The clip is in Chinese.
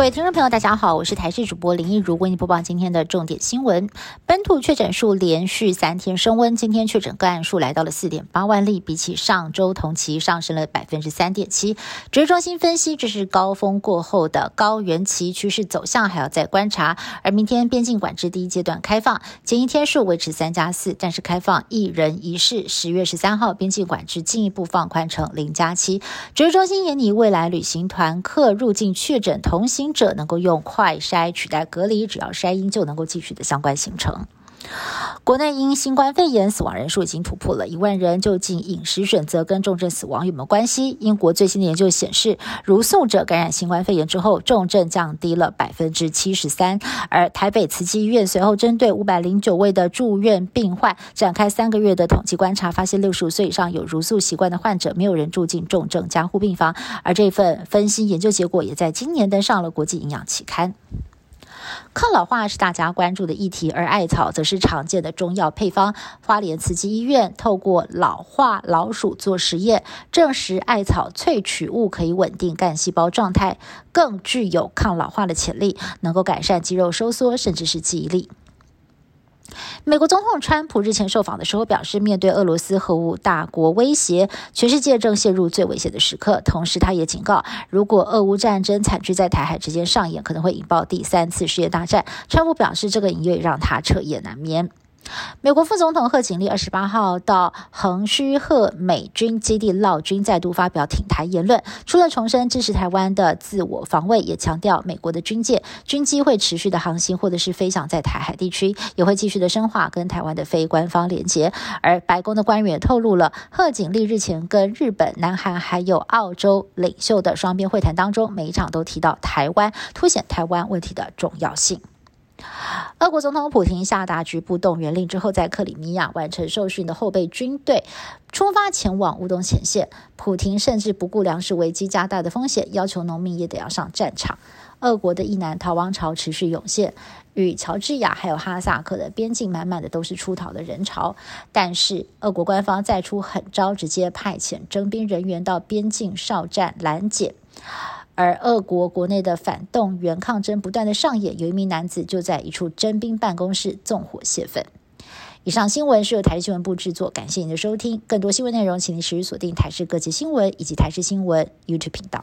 各位听众朋友，大家好，我是台视主播林一如，为您播报今天的重点新闻。本土确诊数连续三天升温，今天确诊个案数来到了四点八万例，比起上周同期上升了百分之三点七。指挥中心分析，这是高峰过后的高原期趋势走向，还要再观察。而明天边境管制第一阶段开放，检疫天数维持三加四，但是开放一人一室。十月十三号，边境管制进一步放宽成零加七。指挥中心也拟未来旅行团客入境确诊同行。者能够用快筛取代隔离，只要筛阴就能够继续的相关行程。国内因新冠肺炎死亡人数已经突破了一万人，究竟饮食选择跟重症死亡有没有关系？英国最新的研究显示，如素者感染新冠肺炎之后，重症降低了百分之七十三。而台北慈济医院随后针对五百零九位的住院病患展开三个月的统计观察，发现六十五岁以上有如素习惯的患者，没有人住进重症加护病房。而这份分析研究结果也在今年登上了国际营养期刊。抗老化是大家关注的议题，而艾草则是常见的中药配方。花莲慈济医院透过老化老鼠做实验，证实艾草萃取物可以稳定干细胞状态，更具有抗老化的潜力，能够改善肌肉收缩，甚至是记忆力。美国总统川普日前受访的时候表示，面对俄罗斯核武大国威胁，全世界正陷入最危险的时刻。同时，他也警告，如果俄乌战争惨剧在台海之间上演，可能会引爆第三次世界大战。川普表示，这个隐约让他彻夜难眠。美国副总统贺锦丽二十八号到横须贺美军基地闹军，再度发表挺台言论。除了重申支持台湾的自我防卫，也强调美国的军舰、军机会持续的航行或者是飞翔在台海地区，也会继续的深化跟台湾的非官方连接。而白宫的官员透露了，贺锦丽日前跟日本、南韩还有澳洲领袖的双边会谈当中，每一场都提到台湾，凸显台湾问题的重要性。俄国总统普京下达局部动员令之后，在克里米亚完成受训的后备军队出发前往乌东前线。普京甚至不顾粮食危机加大的风险，要求农民也得要上战场。俄国的伊南逃亡潮持续涌现，与乔治亚还有哈萨克的边境满满的都是出逃的人潮。但是，俄国官方再出狠招，直接派遣征兵人员到边境哨站拦截。而俄国国内的反动员抗争不断的上演，有一名男子就在一处征兵办公室纵火泄愤。以上新闻是由台视新闻部制作，感谢您的收听。更多新闻内容，请您持续锁定台视各界新闻以及台视新闻 YouTube 频道。